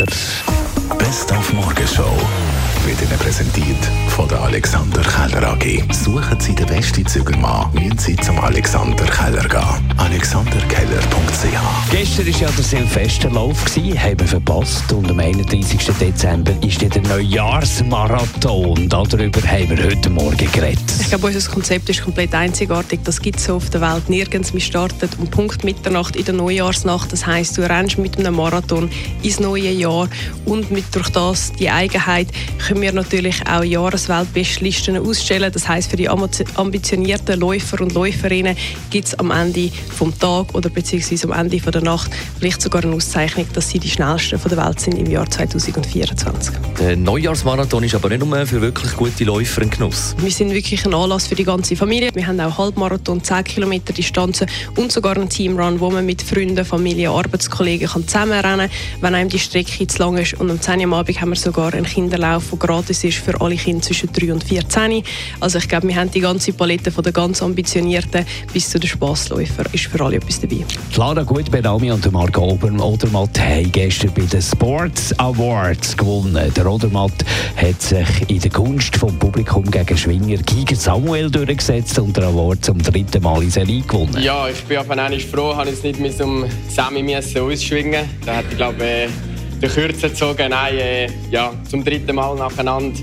Best auf Morgenshow wird Ihnen präsentiert von der Alexander Keller AG. Suchen Sie den besten Zügelmann, müssen Sie zum Alexander Keller gehen. AlexanderKeller.ch Gestern war ja der Silvesterlauf, haben wir verpasst. Und am 31. Dezember ist der Neujahrsmarathon. Darüber haben wir heute Morgen geredet. Ich glaube, unser Konzept ist komplett einzigartig. Das gibt es so auf der Welt nirgends. Wir starten um Punkt Mitternacht in der Neujahrsnacht. Das heisst, du rennst mit einem Marathon ins neue Jahr. Und mit durch das, die Eigenheit, können wir natürlich auch Jahresweltbestlisten ausstellen. Das heisst, für die ambitionierten Läufer und Läuferinnen gibt es am Ende vom Tag oder beziehungsweise am Ende von der Nacht vielleicht sogar eine Auszeichnung, dass sie die schnellsten von der Welt sind im Jahr 2024. Der Neujahrsmarathon ist aber nicht nur für wirklich gute Läufer ein Genuss. Wir sind wirklich ein Anlass für die ganze Familie. Wir haben auch Halbmarathon, 10 Kilometer Distanzen und sogar einen Teamrun, wo man mit Freunden, Familie, Arbeitskollegen kann zusammenrennen kann, wenn einem die Strecke zu lang ist. Und um 10 Uhr am Abend haben wir sogar einen Kinderlauf, der gratis ist für alle Kinder zwischen 3 und 14. Also ich glaube, wir haben die ganze Palette von der ganz ambitionierten bis zu den Spassläufern ist für alle etwas dabei. Clara Gutberami und Marc Odermatt haben gestern bei den Sports Awards gewonnen. Der Odermatt hat sich in der Gunst vom Publikum gegen Schwinger Giger Samuel durchgesetzt und den Award zum dritten Mal in Serie gewonnen. Ja, ich bin auf einmal froh, habe ich nicht mit um Sammy ausschwingen Da hat ich glaube äh, den Kürzer gezogen. Nein, äh, ja, zum dritten Mal nacheinander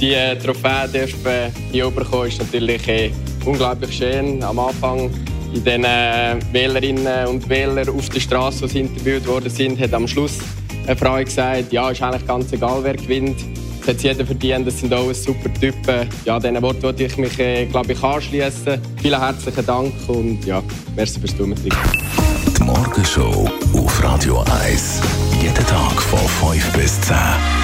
die äh, Trophäe dürfen hier bekommen, ist natürlich unglaublich schön. Am Anfang in den äh, Wählerinnen und Wählern auf der Straße, die interviewt worden sind, hat am Schluss eine Frau gesagt, ja, ist eigentlich ganz egal, wer gewinnt. Das hat jeder verdient, das sind alles super Typen. Ja, diesen Wort wollte ich mich, äh, glaube ich, anschließen. Vielen herzlichen Dank und ja, merci fürs Zuhören. Die Morgenshow auf Radio 1. Jeden Tag von 5 bis 10.